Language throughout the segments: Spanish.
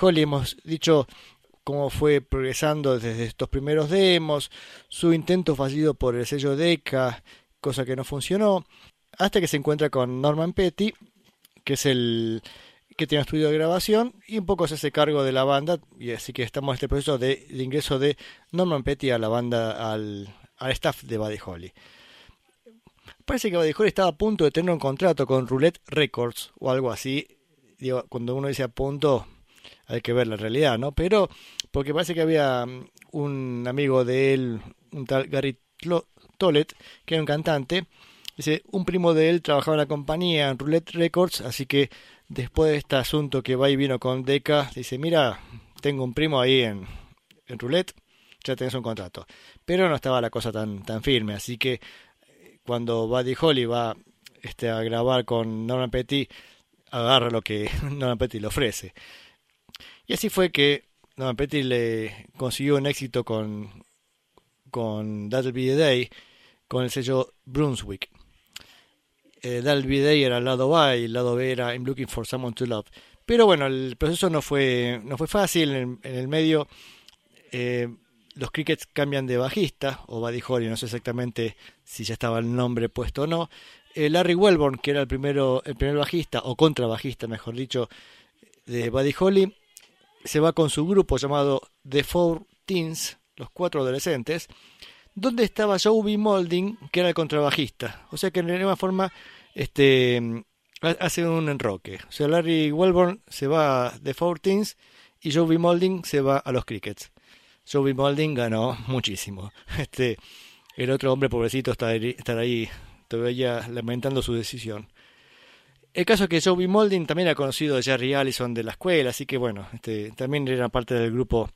Holly hemos dicho cómo fue progresando desde estos primeros demos, su intento fallido por el sello Decca, cosa que no funcionó, hasta que se encuentra con Norman Petty, que es el que tiene estudio de grabación y un poco se hace cargo de la banda y así que estamos en este proceso de, ingreso de Norman Petty a la banda al, staff de Buddy Holly. Parece que Buddy Holly estaba a punto de tener un contrato con Roulette Records o algo así. Cuando uno dice a punto, hay que ver la realidad, ¿no? Pero porque parece que había mm, un amigo de él, un tal Gary Tollett, que era un cantante, dice, un primo de él trabajaba en la compañía, en Roulette Records, así que después de este asunto que va y vino con Deca, dice, mira, tengo un primo ahí en, Roulette, ya tenés un contrato. Pero no estaba la cosa tan, tan firme, así que cuando Buddy Holly va este, a grabar con Norman Petty, agarra lo que Norman Petty le ofrece. Y así fue que Norman Petty le consiguió un éxito con, con That'll Be the Day, con el sello Brunswick. Eh, That'll Day era el lado A y el lado B era I'm Looking for Someone to Love. Pero bueno, el proceso no fue, no fue fácil. En, el medio, eh, los Crickets cambian de bajista, o Buddy Holly, no sé exactamente si ya estaba el nombre puesto o no. Eh, Larry Welborn, que era el, primero, el primer bajista, o contrabajista, mejor dicho, de Buddy Holly, se va con su grupo llamado The Four Teens, los cuatro adolescentes, donde estaba Joey Molding, que era el contrabajista. O sea que de alguna forma este, hace un enroque. O sea, Larry Welborn se va a The Four Teens y Joey Molding se va a los Crickets. Joey Molding ganó muchísimo. Este, el otro hombre pobrecito está estar ahí todavía lamentando su decisión. El caso es que Joey Molding también ha conocido a Jerry Allison de la escuela, así que bueno, este, también era parte del grupo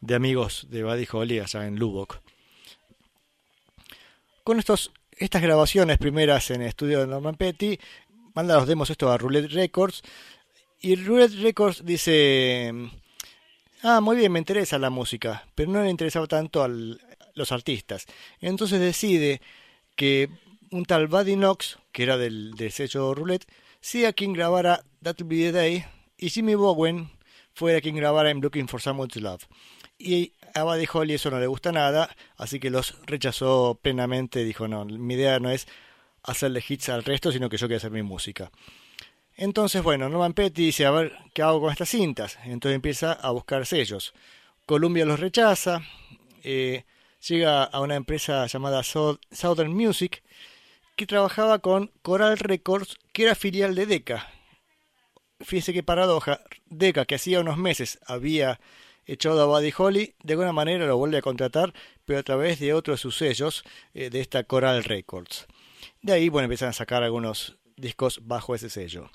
de amigos de Buddy Holly allá en Lubbock. Con estos, estas grabaciones primeras en el estudio de Norman Petty, manda los demos esto a Roulette Records, y Roulette Records dice, ah, muy bien, me interesa la música, pero no le interesaba tanto a los artistas. Entonces decide que un tal Buddy Knox, que era del, del sello Roulette, sea quien grabara That'll Be the Day y Jimmy Bowen fuera quien grabara I'm Looking for Someone to Love. Y a Buddy Holly eso no le gusta nada, así que los rechazó plenamente. Dijo: No, mi idea no es hacerle hits al resto, sino que yo quiero hacer mi música. Entonces, bueno, Norman Petty dice: A ver, ¿qué hago con estas cintas? Entonces empieza a buscar sellos. Columbia los rechaza, eh, llega a una empresa llamada Southern Music que trabajaba con Coral Records, que era filial de Decca. Fíjese qué paradoja, Decca, que hacía unos meses había echado a Buddy Holly, de alguna manera lo vuelve a contratar, pero a través de otros sus sellos eh, de esta Coral Records. De ahí, bueno, empiezan a sacar algunos discos bajo ese sello.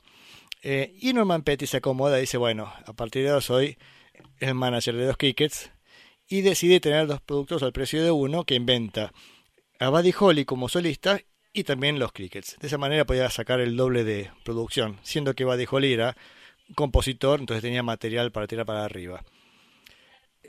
Eh, y Norman Petty se acomoda y dice, bueno, a partir de ahora soy el manager de los Crickets y decide tener dos productos al precio de uno que inventa a Buddy Holly como solista y también los crickets. De esa manera podía sacar el doble de producción, siendo que Holly era compositor, entonces tenía material para tirar para arriba.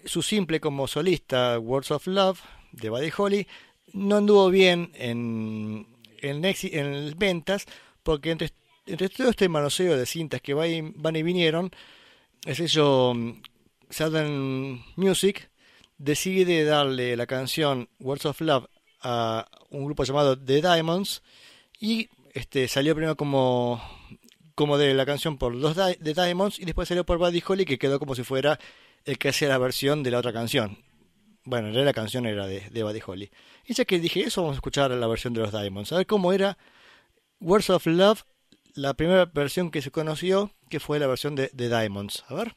Su simple como solista, Words of Love, de Holly, no anduvo bien en, en, en ventas, porque entre, entre, todo este manoseo de cintas que van y vinieron, el sello mm, Southern Music decide darle la canción Words of Love a un grupo llamado The Diamonds y este salió primero como como de la canción por los The Diamonds y después salió por Buddy Holly que quedó como si fuera el que hacía la versión de la otra canción. Bueno, en realidad la canción era de, de Buddy Holly. Y ya que dije eso, vamos a escuchar la versión de los Diamonds. A ver cómo era Words of Love, la primera versión que se conoció, que fue la versión de The Diamonds. A ver.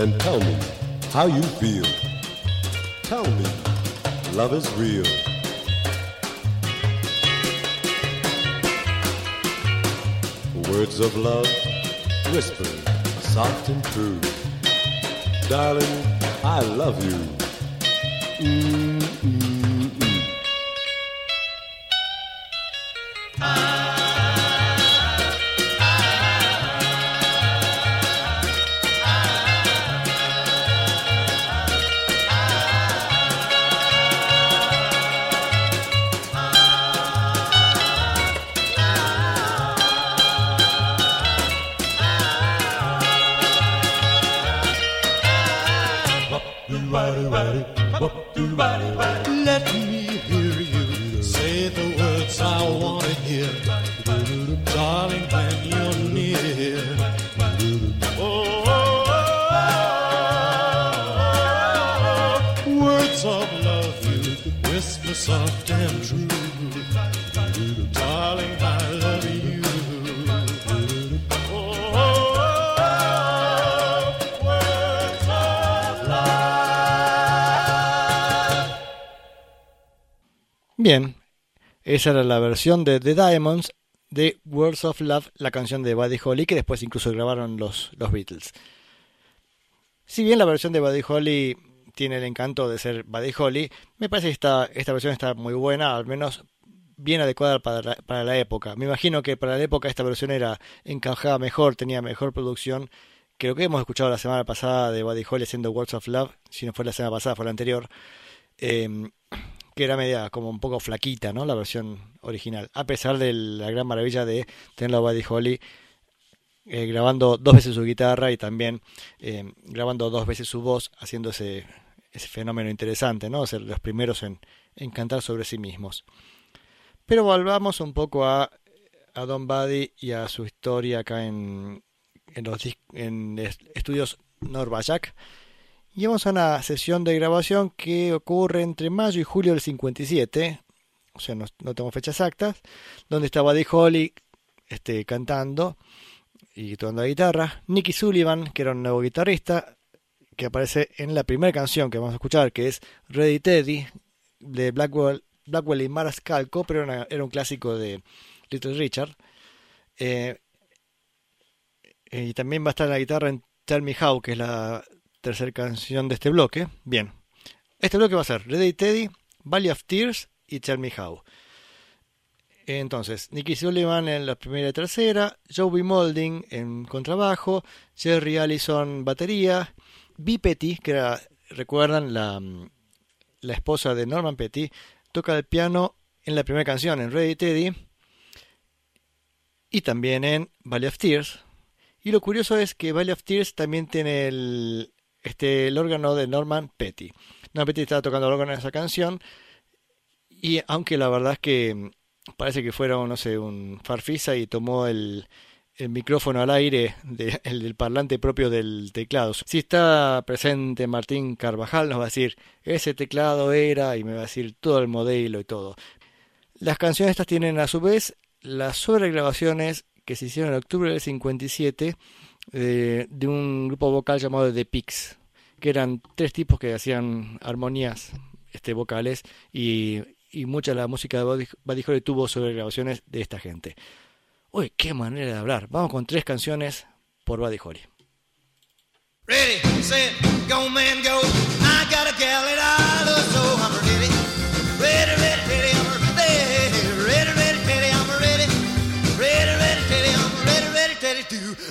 and tell me how you feel. Tell me love is real. Words of love whispered soft and true. Darling, I love you. Mm-mm. Esa era la versión de The Diamonds de Words of Love, la canción de Buddy Holly, que después incluso grabaron los, los Beatles. Si bien la versión de Buddy Holly tiene el encanto de ser Buddy Holly, me parece que esta, esta versión está muy buena, al menos bien adecuada para la, para la época. Me imagino que para la época esta versión era encajaba mejor, tenía mejor producción que lo que hemos escuchado la semana pasada de Buddy Holly haciendo Words of Love, si no fue la semana pasada, fue la anterior. Eh, era media como un poco flaquita, ¿no? La versión original. A pesar de la gran maravilla de tenerlo a Buddy Holly eh, grabando dos veces su guitarra y también eh, grabando dos veces su voz, haciendo ese, fenómeno interesante, ¿no? Ser los primeros en, cantar sobre sí mismos. Pero volvamos un poco a, a Don Buddy y a su historia acá en, en los estudios Norvajack. Y vamos a una sesión de grabación que ocurre entre mayo y julio del 57, o sea, no, tengo fechas exactas, donde estaba Buddy Holly este, cantando y tocando la guitarra, Nicky Sullivan, que era un nuevo guitarrista, que aparece en la primera canción que vamos a escuchar, que es Ready Teddy, de Blackwell, Blackwell y Marascalco, pero era, un clásico de Little Richard. Eh, y también va a estar en la guitarra en Tell Me How, que es la tercera canción de este bloque. Bien, este bloque va a ser Ready Teddy, Valley of Tears y Tell Me How. Entonces, Nicky Sullivan en la primera y tercera, Joey Molding en contrabajo, Jerry Allison batería, B. Petty, que era, recuerdan, la, la esposa de Norman Petty, toca el piano en la primera canción, en Ready Teddy, y también en Valley of Tears. Y lo curioso es que Valley of Tears también tiene el, este, el órgano de Norman Petty. Norman Petty estaba tocando el órgano en esa canción y aunque la verdad es que mm, parece que fuera, no sé, un farfisa y tomó el, el micrófono al aire el del parlante propio del teclado. Si está presente Martín Carvajal nos va a decir ese teclado era y me va a decir todo el modelo y todo. Las canciones estas tienen a su vez las sobregrabaciones que se hicieron en octubre del 57 eh, de un grupo vocal llamado The Pigs, que eran tres tipos que hacían armonías este, vocales y, y mucha de la música de Buddy Holly tuvo sobre grabaciones de esta gente. Uy, qué manera de hablar. Vamos con tres canciones por Buddy Holly. Ready, set, go man, go. I got a gal so I'm. Ready,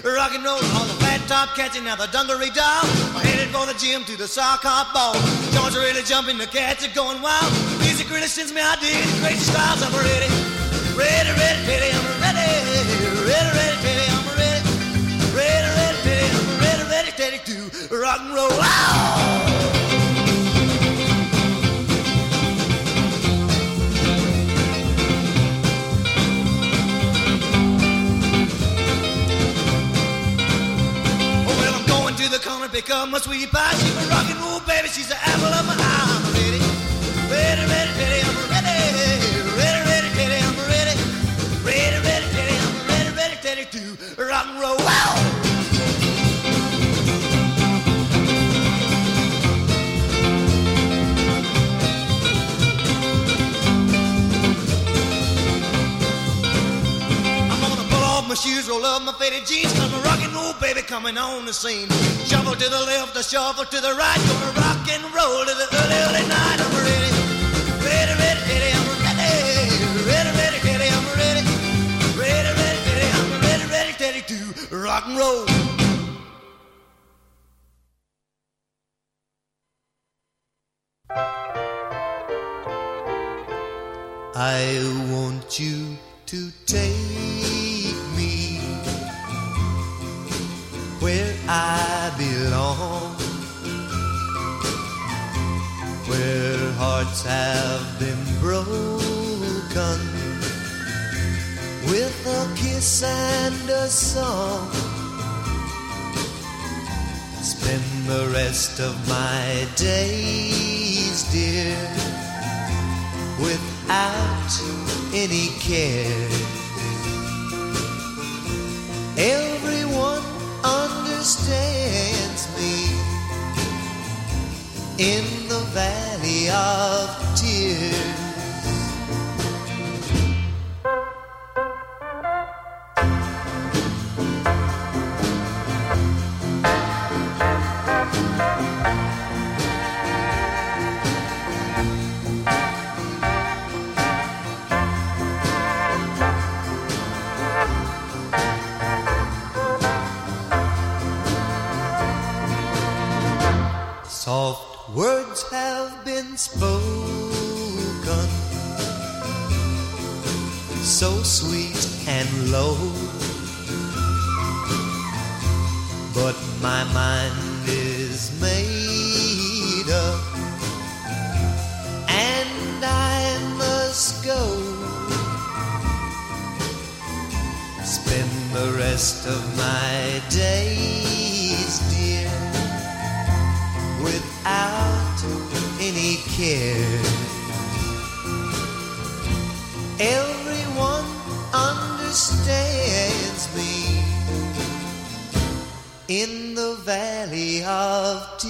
Rock and roll on the flat top, catching out the dungaree doll. Headed for the gym to the sock hop ball. Joints are really jumping, the cats are going wild. Music really sends me ideas, crazy styles. I'm ready, ready, ready, ready. I'm ready, ready, ready, ready. I'm ready, ready, ready, ready. I'm ready, ready, ready ready, to rock and roll. Wow! To the corner, pick up my sweetie pie. She's a rock and roll baby, she's the apple of my eye. I'm ready, ready, ready, ready, I'm ready, ready, ready, ready, I'm ready, ready, ready, ready, I'm ready, ready, ready to rock and roll. Wow! Shoes, roll up my faded jeans, cause my rock and roll baby coming on the scene. Shuffle to the left, a shuffle to the right, gonna rock and roll to the early, early night. I'm ready, ready, ready, ready, I'm ready, ready, ready, ready, I'm ready, ready, ready, ready, I'm ready, ready, ready to rock and roll. I want you to take where I belong, where hearts have been broken with a kiss and a song. Spend the rest of my days, dear without any care. Understands me in the valley of tears. Words have been spoken, so sweet and low. But my mind is made up, and I must go. Spend the rest of my days, any care. Everyone understands me in the valley of tears.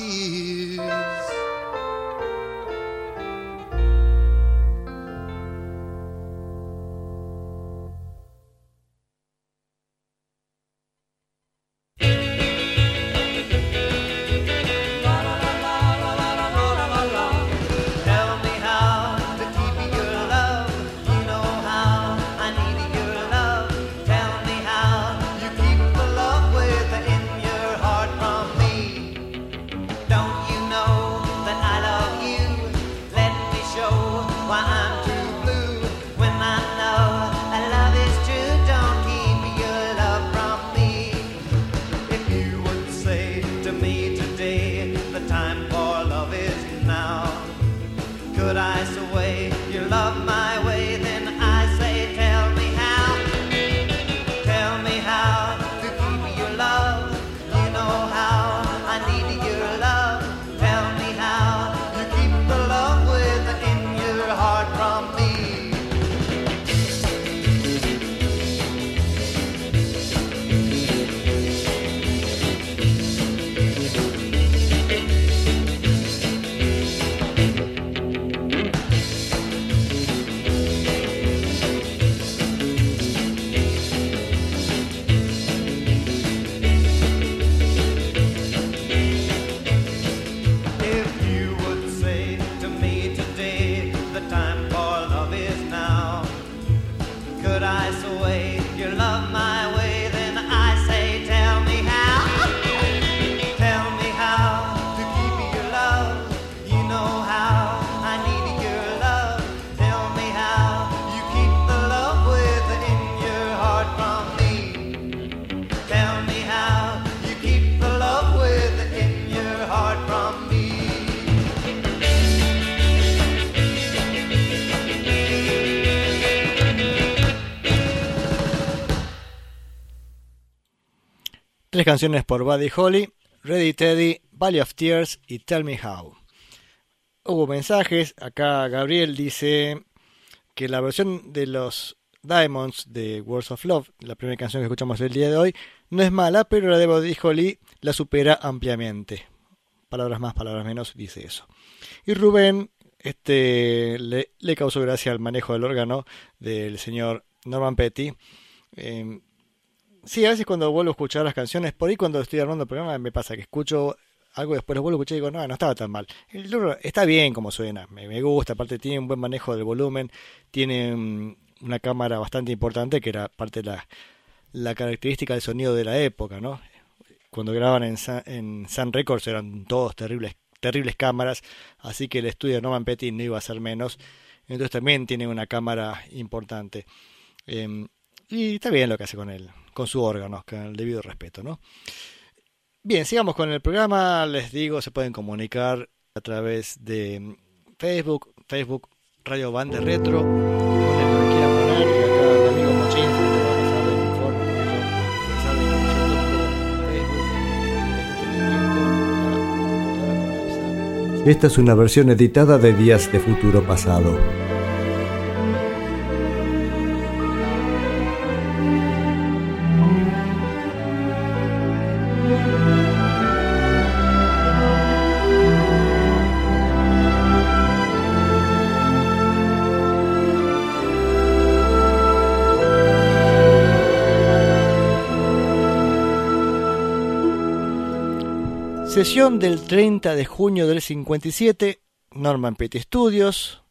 Tres canciones por Buddy Holly, Ready Teddy, Valley of Tears y Tell Me How. Hubo mensajes, acá Gabriel dice que la versión de los Diamonds de Words of Love, la primera canción que escuchamos el día de hoy, no es mala, pero la de Buddy Holly la supera ampliamente. Palabras más, palabras menos, dice eso. Y Rubén este, le, causó gracia al manejo del órgano del señor Norman Petty. Eh, sí, a veces cuando vuelvo a escuchar las canciones, por ahí cuando estoy armando el programa me pasa que escucho algo después lo vuelvo a escuchar y digo, no, no estaba tan mal. El está bien como suena, me, gusta, aparte tiene un buen manejo del volumen, tiene mm, una cámara bastante importante que era parte de la, característica del sonido de la época, ¿no? Cuando grababan en Sun, en Sun Records eran todos terribles, terribles cámaras, así que el estudio de Norman Petty no iba a ser menos. Entonces también tiene una cámara importante. Eh, y está bien lo que hace con él, con su órgano, con el debido respeto, ¿no? Bien, sigamos con el programa. Les digo, se pueden comunicar a través de Facebook, Facebook Radio Bande Retro, este Esta es una versión editada de Días de Futuro Pasado. Sesión del 30 de junio del 57, Norman Petty Studios,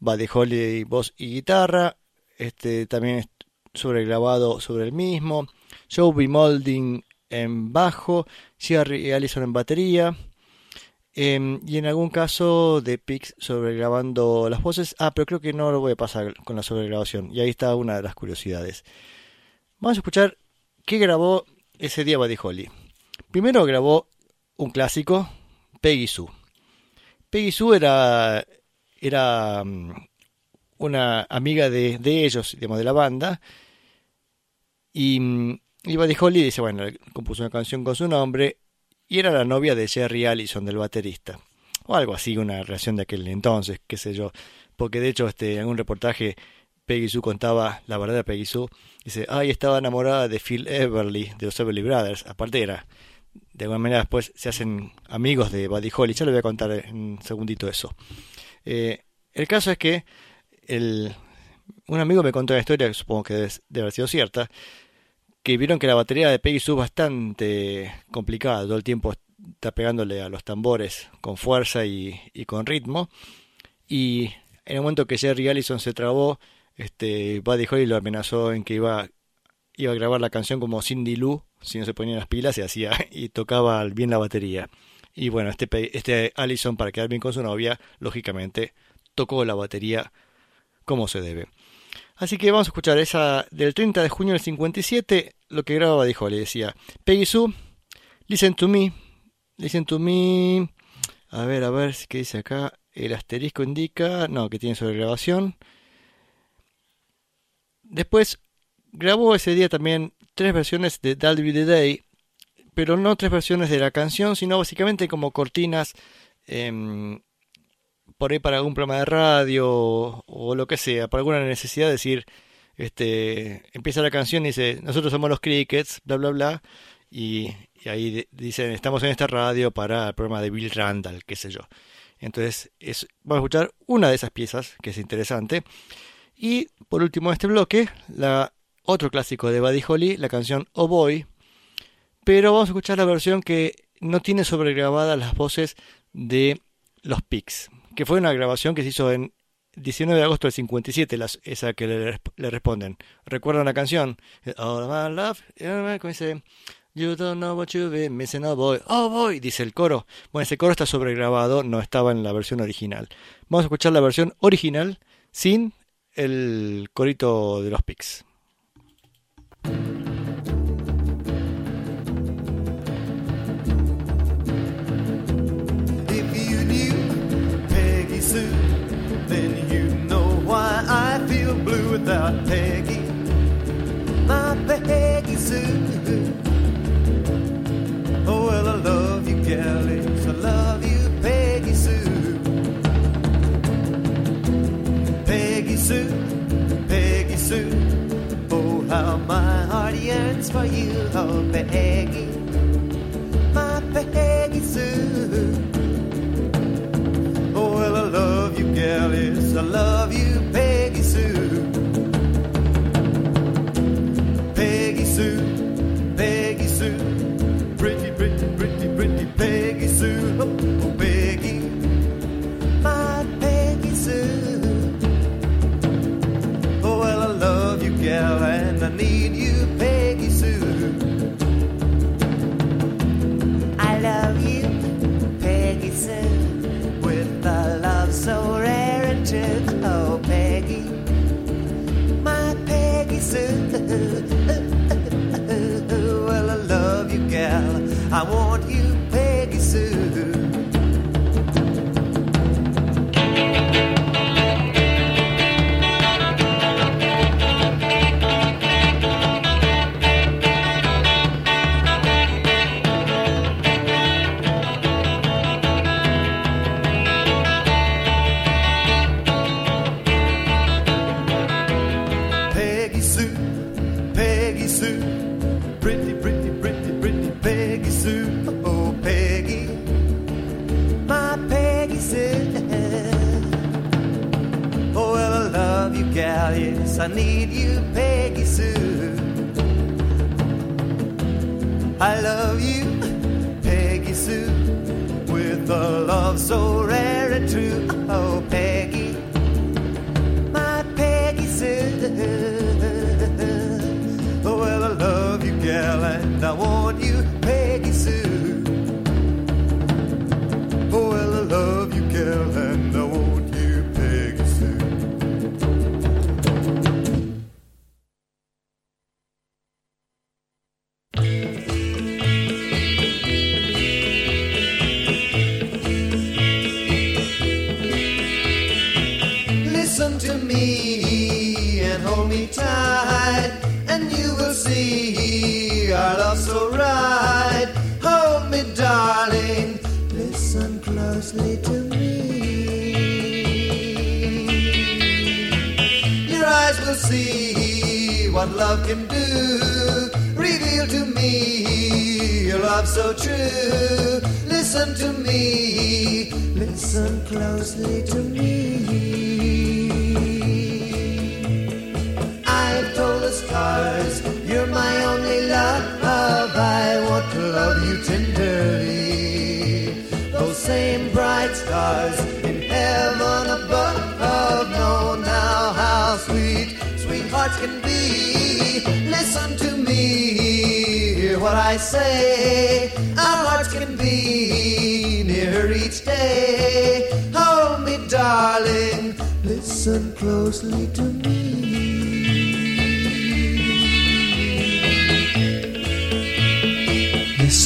Buddy Holly voz y guitarra, este también sobregrabado sobre el mismo, Joe Molding en bajo, Jerry Allison en batería, eh, y en algún caso de Pix sobregrabando las voces. Ah, pero creo que no lo voy a pasar con la sobregrabación, y ahí está una de las curiosidades. Vamos a escuchar qué grabó ese día Buddy Holly. Primero grabó un clásico, Peggy Sue. Peggy Sue era, era um, una amiga de, de, ellos, digamos, de la banda. Y, y Buddy Holly dice, bueno, compuso una canción con su nombre y era la novia de Jerry Allison, del baterista. O algo así, una relación de aquel entonces, qué sé yo. Porque de hecho, este, en un reportaje, Peggy Sue contaba la verdad de Peggy Sue. Dice, ay, estaba enamorada de Phil Everly, de los Everly Brothers. Aparte era de alguna manera después se hacen amigos de Buddy Holly. Ya le voy a contar en un segundito eso. Eh, el caso es que el, un amigo me contó una historia que supongo que debe, haber sido cierta, que vieron que la batería de Peggy Sue es bastante complicada, todo el tiempo está pegándole a los tambores con fuerza y, y con ritmo. Y en el momento que Jerry Allison se trabó, este, Buddy Holly lo amenazó en que iba, iba a grabar la canción como Cindy Lou si no se ponían las pilas, se hacía y tocaba bien la batería. Y bueno, este, este Allison, para quedar bien con su novia, lógicamente tocó la batería como se debe. Así que vamos a escuchar esa del 30 de junio del 57, lo que grababa dijo, le decía, Peggy Sue, listen to me, listen to me, a ver, a ver, ¿qué dice acá? El asterisco indica, no, que tiene sobre grabación. Después grabó ese día también tres versiones de That'll Be the Day, pero no tres versiones de la canción, sino básicamente como cortinas eh, por ahí para algún programa de radio o, lo que sea, por alguna necesidad de decir, este, empieza la canción y dice, nosotros somos los Crickets, bla, bla, bla, y, ahí dicen, estamos en esta radio para el programa de Bill Randall, qué sé yo. Entonces, es, vamos a escuchar una de esas piezas, que es interesante. Y por último, este bloque, la otro clásico de Buddy Holly, la canción Oh Boy. Pero vamos a escuchar la versión que no tiene sobregrabadas las voces de los Pigs, que fue una grabación que se hizo en 19 de agosto del 57, las, esa que le, responden. ¿Recuerdan la canción? All my love, como dice, You don't know what you've been missing, oh boy, oh boy, dice el coro. Bueno, ese coro está sobregrabado, no estaba en la versión original. Vamos a escuchar la versión original sin el corito de los Pigs. the Haggy Oh, well, I love you, Gallies. I love you, Peggy Sue. Peggy Sue, Peggy Sue. Oh, how my heart yearns for you, oh, Peggy. My Peggy Sue. Oh, well, I love you, Gallies. I love you, Peggy. yell and I need you.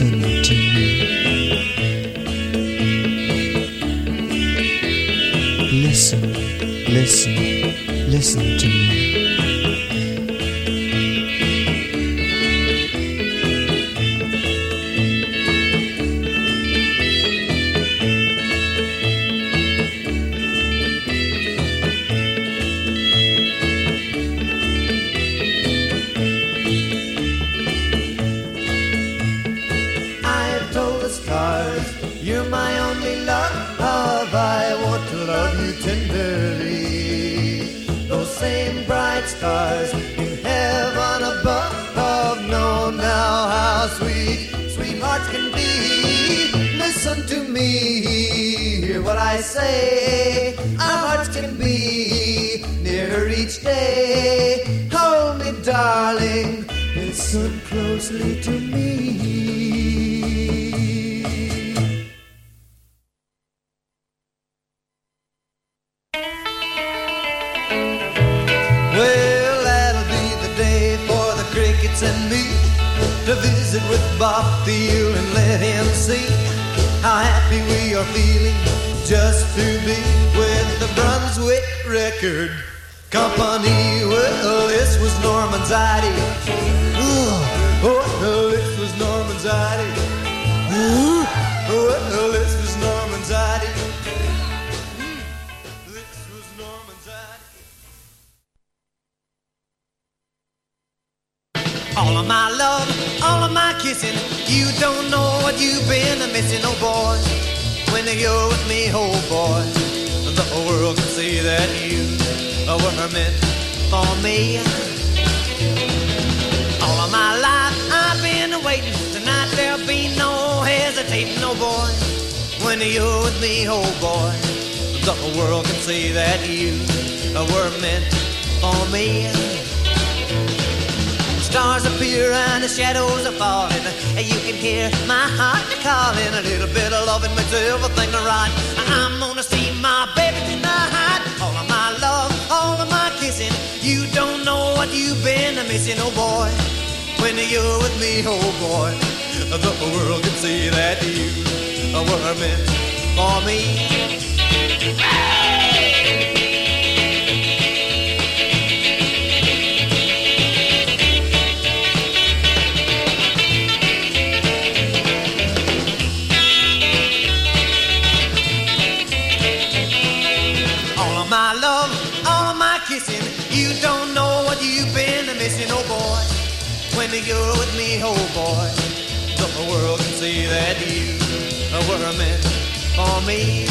listen to me. Listen, listen, listen to me. me. Hear what I say. Our hearts can be nearer each day. Hold me, darling, listen closely to me. Funny, Well, this was Norman's idea. Oh, well, this was Norman Zaddy. Oh, well, this was Norman Zaddy. All of my love, all of my kissing, you don't know what you've been missing, oh boy. When you're with me, oh boy, the whole world can see that you were meant for me. All of my life I've been waiting. Tonight there'll be no hesitating, oh boy. When you're with me, oh boy, the world can see that you were meant for me. Stars appear and the shadows are falling. And you can hear my heart calling. A little bit of loving makes everything right. I'm gonna see my baby tonight. Kissing. You don't know what you've been missing, oh boy. When you're with me, oh boy, the world can see that you were meant for me. That you were meant for me.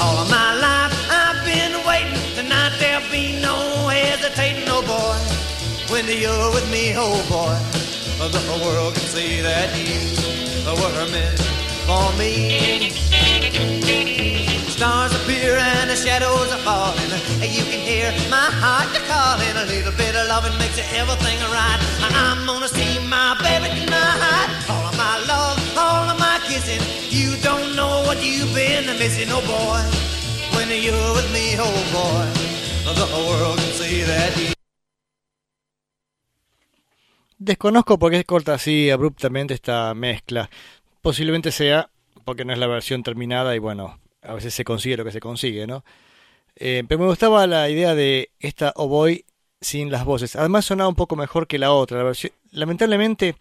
All of my life I've been waiting. Tonight there'll be no hesitating, oh boy. When you're with me, oh boy, the whole world can see that you were meant for me. Stars appear and the shadows are falling. You can hear my heart calling. A little bit of loving makes everything right. I'm gonna see my baby tonight. All of my love, all of my kissing. You don't know what you've been missing, oh boy. When you're with me, oh boy, the world can see that. Desconozco por qué corta así abruptamente esta mezcla. Posiblemente sea porque no es la versión terminada y bueno, a veces se consigue lo que se consigue, ¿no? Eh, pero me gustaba la idea de esta oboe sin las voces. Además sonaba un poco mejor que la otra. La lamentablemente,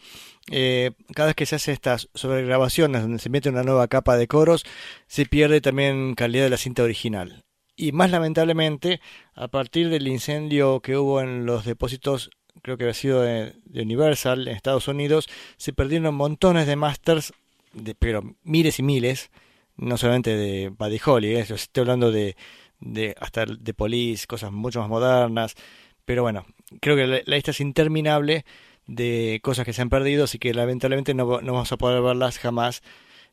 eh, cada vez que se hace estas sobregrabaciones donde se mete una nueva capa de coros, se pierde también calidad de la cinta original. Y más lamentablemente, a partir del incendio que hubo en los depósitos, creo que había sido de, de Universal en Estados Unidos, se perdieron montones de masters, de, pero miles y miles, no solamente de Buddy Holly, ¿eh? Estoy hablando de, de hasta de Police, cosas mucho más modernas, pero bueno, creo que la, lista es interminable de cosas que se han perdido, así que lamentablemente no, no vamos a poder verlas jamás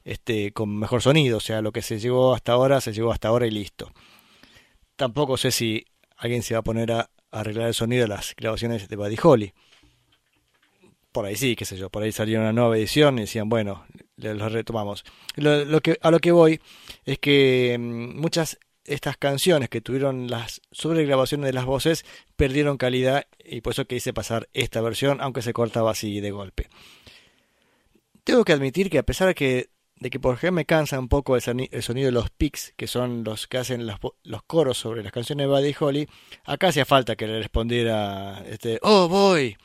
este, con mejor sonido, o sea, lo que se llegó hasta ahora, se llegó hasta ahora y listo. Tampoco sé si alguien se va a poner a, a arreglar el sonido de las grabaciones de Buddy Holly. Por ahí sí, qué sé yo, por ahí salió una nueva edición y decían, bueno, le- lo retomamos. Que, a lo que voy es que mm, muchas estas canciones que tuvieron las sobregrabaciones de las voces perdieron calidad y por eso quise pasar esta versión, aunque se cortaba así de golpe. Tengo que admitir que a pesar de que, de que por ejemplo me cansa un poco el, soni- el sonido de los picks, que son los que hacen vo- los coros sobre las canciones de Buddy Holly, acá hacía falta que le respondiera, este, oh boy,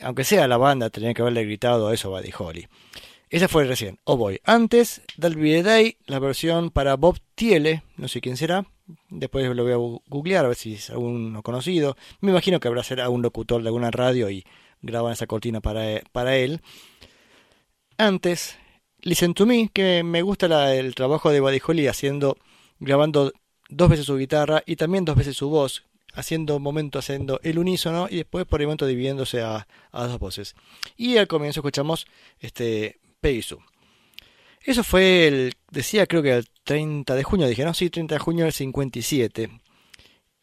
aunque sea la banda, tenía que haberle gritado eso a Buddy Holly. Esa fue recién, oh boy. Antes, Del Be Day, la versión para Bob Thiele, no sé quién será, después lo voy a googlear a ver si es alguno conocido. Me imagino que habrá ser algún locutor de alguna radio y graban esa cortina para, e- para él. Antes, Listen to Me, que me gusta el trabajo de Buddy Holly haciendo, grabando dos veces su guitarra y también dos veces su voz, haciendo un momento haciendo el unísono y después por el momento dividiéndose a, a dos voces. Y al comienzo escuchamos este Eso fue el, decía creo que el 30 de junio, dije, no, sí, 30 de junio del 57.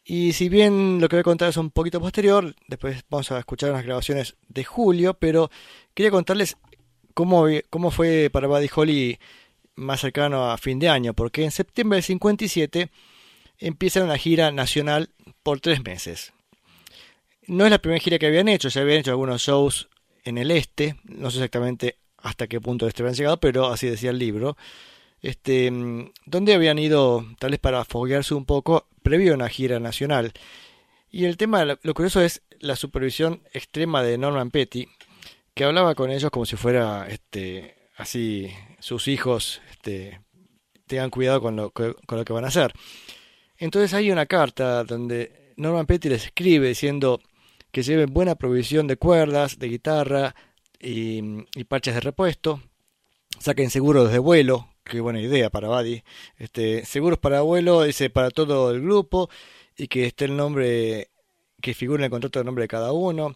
Y si bien lo que voy a contar es un poquito posterior, después vamos a escuchar unas grabaciones de julio, pero quería contarles cómo, cómo fue para Buddy Holly más cercano a fin de año, porque en septiembre del 57 empieza una gira nacional por tres meses. No es la primera gira que habían hecho, ya habían hecho algunos shows en el este, no sé exactamente hasta qué punto este habían llegado, pero así decía el libro, este, mm, donde habían ido tal vez para foguearse un poco previo a una gira nacional. Y el tema, lo curioso es la supervisión extrema de Norman Petty, que hablaba con ellos como si fuera este, así sus hijos este, tengan cuidado con lo, con lo que van a hacer. Entonces hay una carta donde Norman Petty les escribe diciendo que lleven buena provisión de cuerdas, de guitarra y, parches de repuesto. Saquen seguros de vuelo, qué buena idea para Buddy. Este, seguros para vuelo, dice para todo el grupo y que esté el nombre, que figure en el contrato el nombre de cada uno.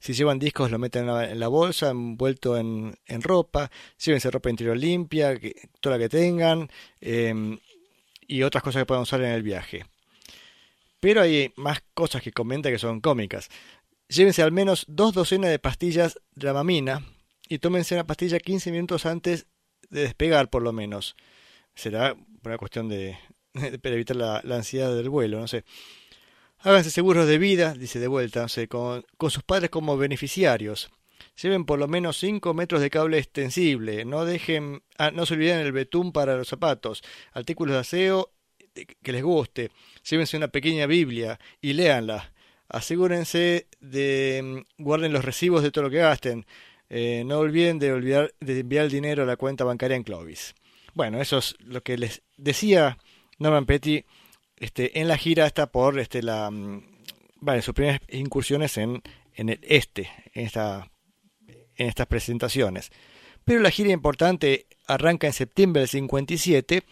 Si llevan discos, lo meten en la, en la bolsa, envuelto en, en ropa. Llévense ropa interior limpia, que, toda la que tengan. em, y otras cosas que puedan usar en el viaje. Pero hay más cosas que comenta que son cómicas. Llévense al menos dos docenas de pastillas Dramamina y tómense una pastilla 15 minutos antes de despegar, por lo menos. Será una cuestión de, para evitar la, ansiedad del vuelo, no sé. Háganse seguros de vida, dice de vuelta, no sé, con, con sus padres como beneficiarios. Lleven por lo menos 5 metros de cable extensible. No dejen, ah, no se olviden el betún para los zapatos. Artículos de aseo que les guste. Llévense una pequeña Biblia y léanla. Asegúrense de mm, guarden los recibos de todo lo que gasten. Eh, no olviden de, olvidar, de enviar el dinero a la cuenta bancaria en Clovis. Bueno, eso es lo que les decía Norman Petty este, en la gira está por este, mm, sus primeras incursiones en, en el este, en, esta, en estas presentaciones. Pero la gira importante arranca en septiembre del 57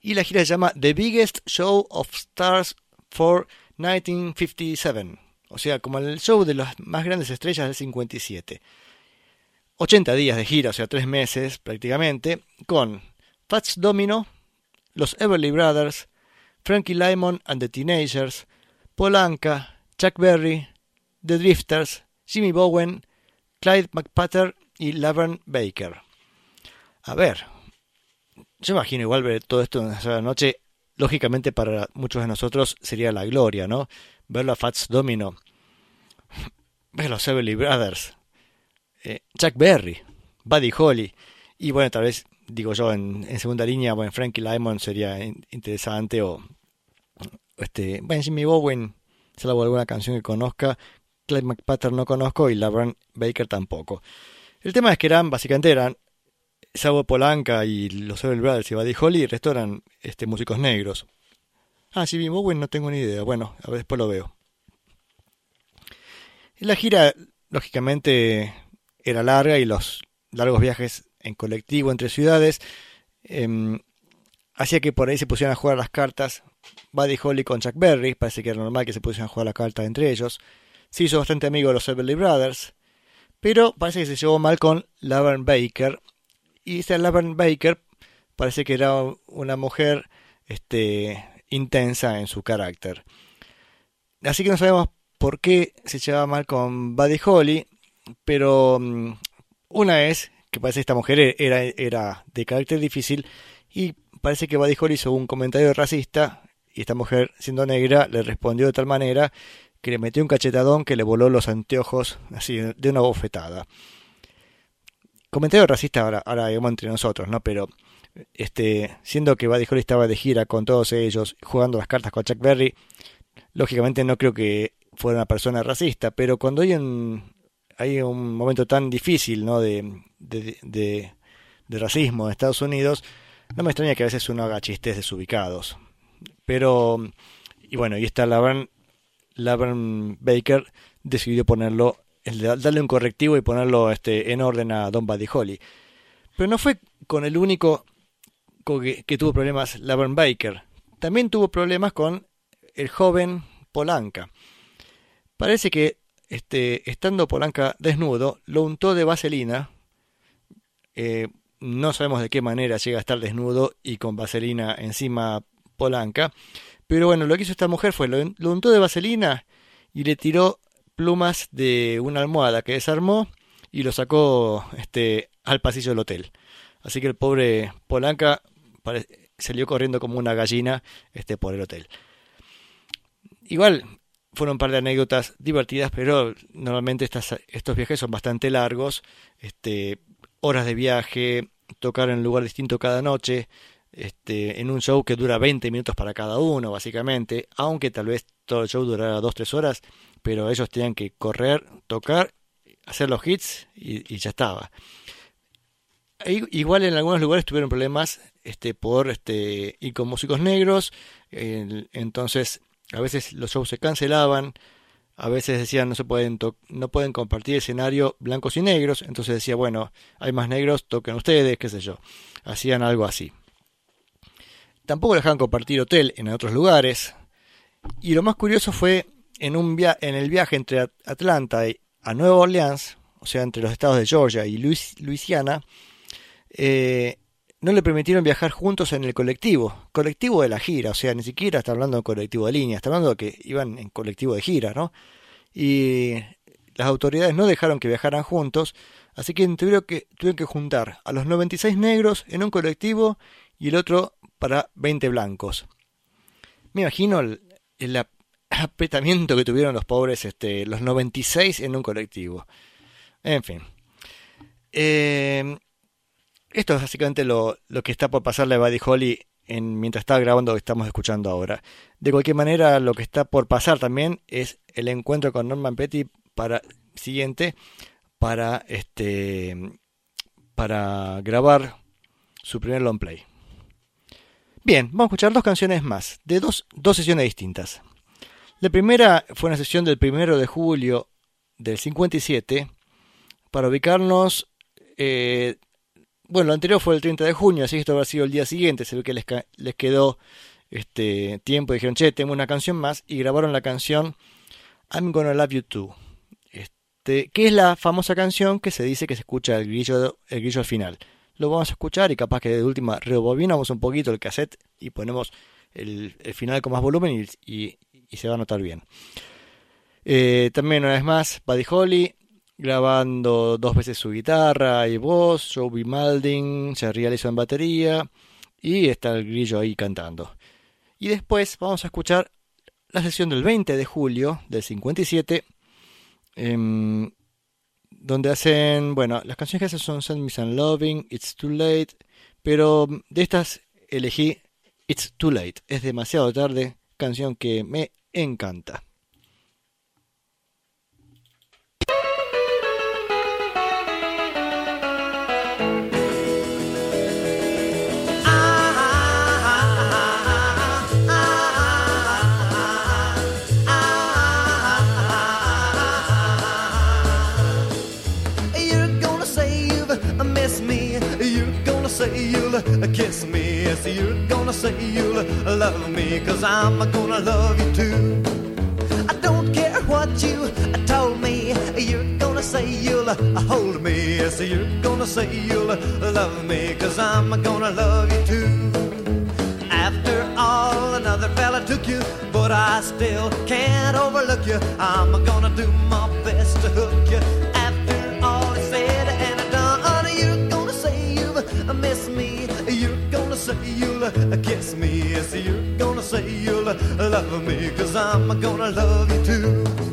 y la gira se llama The Biggest Show of Stars for 1957. O sea, como el show de las más grandes estrellas del 57. 80 días de gira, o sea, 3 meses prácticamente, con Fats Domino, los Everly Brothers, Frankie Lymon and the Teenagers, Polanca, Chuck Berry, The Drifters, Jimmy Bowen, Clyde McPatter y Laverne Baker. A ver, yo imagino igual ver todo esto en una sola noche. Lógicamente para muchos de nosotros sería la gloria, ¿no? Verlo a Fats Domino, ver los Everly Brothers, eh, Chuck Berry, Buddy Holly y bueno, tal vez digo yo en, en segunda línea, bueno, Frankie Lymon sería in- interesante o este, bueno, Jimmy Bowen, salvo alguna canción que conozca, Clyde McPatter no conozco y Laverne Baker tampoco. El tema es que eran, básicamente eran, salvo Polanca y los Everly Brothers y Buddy Holly, eran este, músicos negros. Ah, Jimmy Bowen no tengo ni idea, bueno, a ver, después lo veo. La gira, lógicamente, era larga y los largos viajes en colectivo entre ciudades em, hacía que por ahí se pusieran a jugar las cartas Buddy Holly con Chuck Berry, parece que era normal que se pusieran a jugar las cartas entre ellos. Se hizo bastante amigo de los Everly Brothers, pero parece que se llevó mal con Laverne Baker. Y esta Laverne Baker parece que era una mujer este, intensa en su carácter. Así que no sabemos por qué se llevaba mal con Buddy Holly, pero mm, una es que parece que esta mujer era, era de carácter difícil y parece que Buddy Holly hizo un comentario racista y esta mujer, siendo negra, le respondió de tal manera que le metió un cachetadón que le voló los anteojos así de una bofetada. Comentario racista ahora, ahora digamos entre nosotros, ¿no? Pero este, siendo que Buddy Holly estaba de gira con todos ellos, jugando las cartas con Chuck Berry, lógicamente no creo que fuera una persona racista, pero cuando hay un, hay un momento tan difícil, ¿no? De, de, de, racismo en Estados Unidos, no me extraña que a veces uno haga chistes desubicados. Pero, y bueno, y está Laverne, Laverne Baker decidió ponerlo, darle un correctivo y ponerlo este, en orden a Don Buddy Holly. Pero no fue con el único que tuvo problemas Laverne Baker. También tuvo problemas con el joven Polanca. Parece que este, estando Polanca desnudo, lo untó de vaselina. Eh, no sabemos de qué manera llega a estar desnudo y con vaselina encima Polanca. Pero bueno, lo que hizo esta mujer fue lo, lo untó de vaselina y le tiró plumas de una almohada que desarmó y lo sacó este, al pasillo del hotel. Así que el pobre Polanca salió corriendo como una gallina este, por el hotel. Igual fueron un par de anécdotas divertidas, pero normalmente estas, estos viajes son bastante largos. Este, horas de viaje, tocar en un lugar distinto cada noche, este, en un show que dura 20 minutos para cada uno, básicamente, aunque tal vez todo el show durara 2-3 horas, pero ellos tenían que correr, tocar, hacer los hits y, ya estaba. I- Igual en algunos lugares tuvieron problemas este, por este, y con músicos negros, entonces a veces los shows se cancelaban, a veces decían no se pueden no pueden compartir escenario blancos y negros, entonces decía, bueno, hay más negros, toquen ustedes, qué sé yo. Hacían algo así. Tampoco dejaban compartir hotel en otros lugares. Y lo más curioso fue en un en el viaje entre At- Atlanta y a Nueva Orleans, o sea, entre los estados de Georgia y Luis- Luisiana, eh, no le permitieron viajar juntos en el colectivo, colectivo de la gira, o sea, ni siquiera está hablando de colectivo de línea, está hablando de que iban en colectivo de gira, ¿no? Y las autoridades no dejaron que viajaran juntos, así que tuvieron que, tuvieron que juntar a los 96 negros en un colectivo y el otro para 20 blancos. Me imagino el ap- apretamiento que tuvieron los pobres, este, los 96 en un colectivo. En fin. Eh, esto es básicamente lo, lo que está por pasarle a Buddy Holly en, mientras está grabando lo que estamos escuchando ahora. De cualquier manera, lo que está por pasar también es el encuentro con Norman Petty para siguiente para este para grabar su primer long play. Bien, vamos a escuchar dos canciones más, de dos, dos sesiones distintas. La primera fue una sesión del primero de julio del 57 para ubicarnos eh, bueno, lo anterior fue el 30 de junio, así que esto habrá sido el día siguiente. Se ve que les, les quedó este tiempo dijeron, che, tengo una canción más. Y grabaron la canción I'm Gonna Love You Too. Este, que es la famosa canción que se dice que se escucha el grillo, el grillo al final. Lo vamos a escuchar y capaz que de última rebobinamos un poquito el cassette y ponemos el, final con más volumen y- y se va a notar bien. Eh, también una vez más, Buddy Holly grabando dos veces su guitarra y voz, Joey Malding, Jerry Allison en batería y está el grillo ahí cantando. Y después vamos a escuchar la sesión del 20 de julio del 57, em, donde hacen, bueno, las canciones que hacen son Send Me Some Loving, It's Too Late, pero de estas elegí It's Too Late, es demasiado tarde, canción que me encanta. You're gonna say you've missed me. You're gonna say you'll kiss me. Yes, you're gonna say you'll love me. Cause I'm gonna love you too. Yes, you're gonna say you'll love me. Cause I'm gonna love you too. After all, another fella took you, but I still can't overlook you. I'm gonna do my best to hook you. After all is said and done, you're gonna say you've missed me. You're gonna say you'll kiss me. Yes, you're gonna say you'll love me, cause I'm gonna love you too.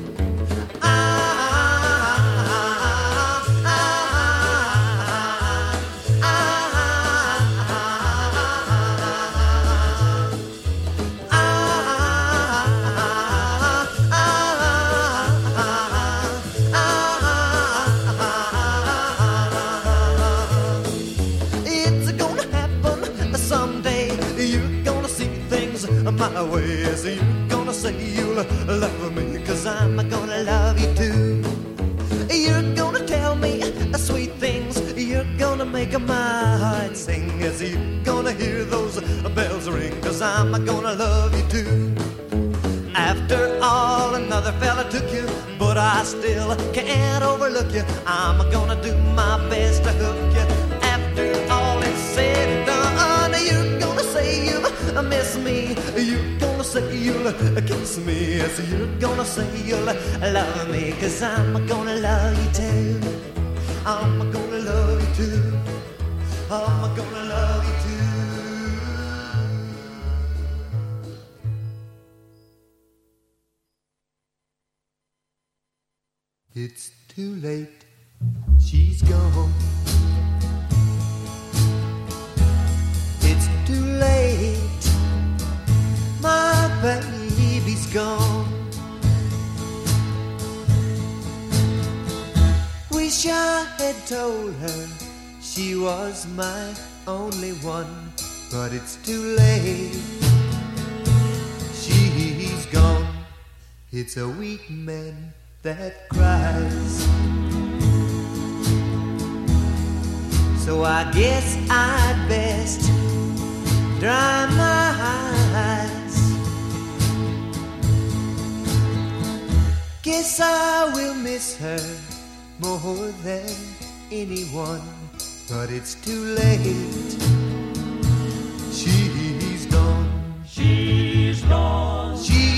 Gonna say you'll love me, cause I'm gonna love you too. You're gonna tell me sweet things. You're gonna make my heart sing. as you're gonna hear those bells ring, cause I'm gonna love you too. After all, another fella took you, but I still can't overlook you. I'm gonna do my best to hook you. Say you'll kiss me. Yes, you're gonna say you'll love me, cause I'm gonna love you too. I'm gonna love you too. I'm gonna love you too. It's too late, she's gone. It's too late, baby's gone. Wish I had told her she was my only one, but it's too late. She's gone. It's a weak man that cries. So I guess I'd best dry my Guess I will miss her more than anyone, but it's too late. She's gone. She's gone. She's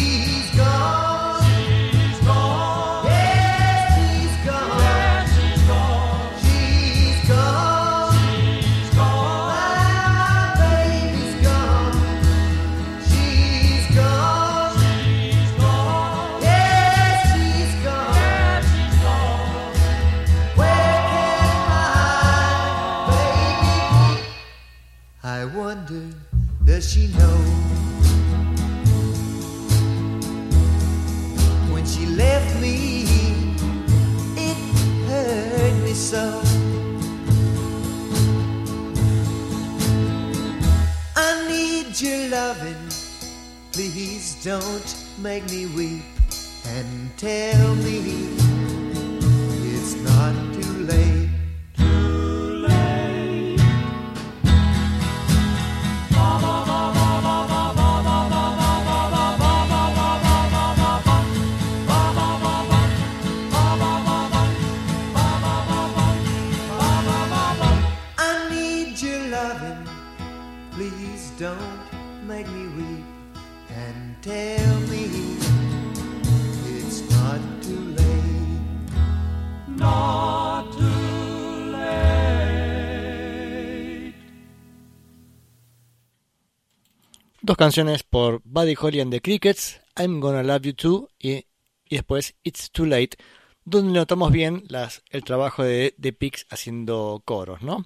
don't make me weep and tell me it's not too late. Please don't make me weep tell me it's not too late. Not too late. Dos canciones por Buddy Holly and the Crickets, I'm Gonna Love You Too y, y después It's Too Late, donde notamos bien las, el trabajo de, de Pix haciendo coros, ¿no?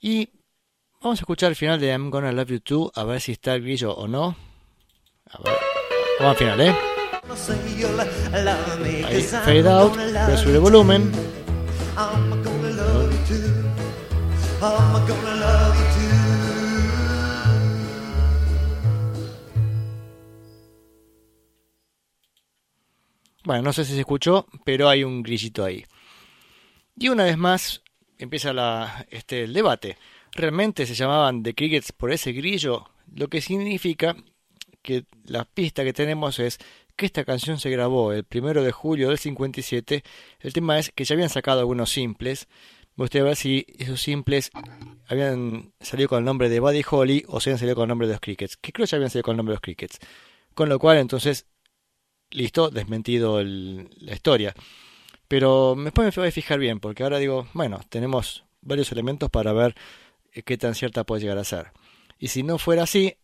Y vamos a escuchar el final de I'm Gonna Love You Too, a ver si está el grillo o no. Vamos al final, ¿eh? Ahí, fade out, voy el volumen. Bueno, no sé si se escuchó, pero hay un grillito ahí. Y una vez más empieza la, este, el debate. ¿Realmente se llamaban The Crickets por ese grillo? Lo que significa que la pista que tenemos es que esta canción se grabó el primero de julio del 57. El tema es que ya habían sacado algunos simples. Me gustaría ver si esos simples habían salido con el nombre de Buddy Holly o si habían salido con el nombre de los Crickets. Que creo que ya habían salido con el nombre de los Crickets. Con lo cual, entonces, listo, desmentido la historia. Pero después me voy a fijar bien, porque ahora digo, bueno, tenemos varios elementos para ver eh, qué tan cierta puede llegar a ser. Y si no fuera así,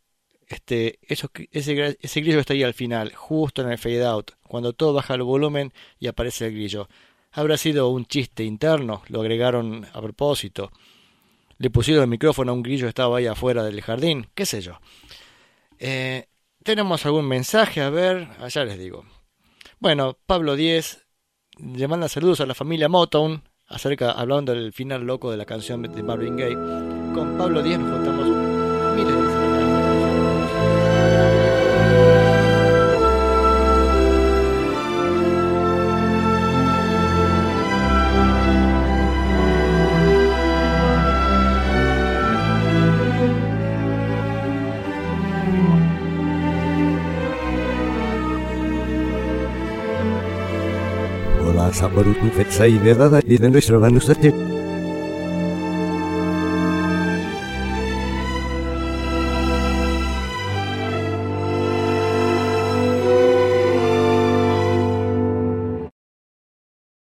este, ese, grillo estaría al final, justo en el fade out, cuando todo baja el volumen y aparece el grillo. Habrá sido un chiste interno, lo agregaron a propósito. Le pusieron el micrófono a un grillo que estaba ahí afuera del jardín, qué sé yo. Eh, ¿Tenemos algún mensaje? A ver, allá les digo. Bueno, Pablo Díez le manda saludos a la familia Motown, acerca, hablando del final loco de la canción de Marvin Gaye. Con Pablo Díez nos contamos miles de veces. Hola, Saborutu Fetsai de Dada y de nuestro Vanusate.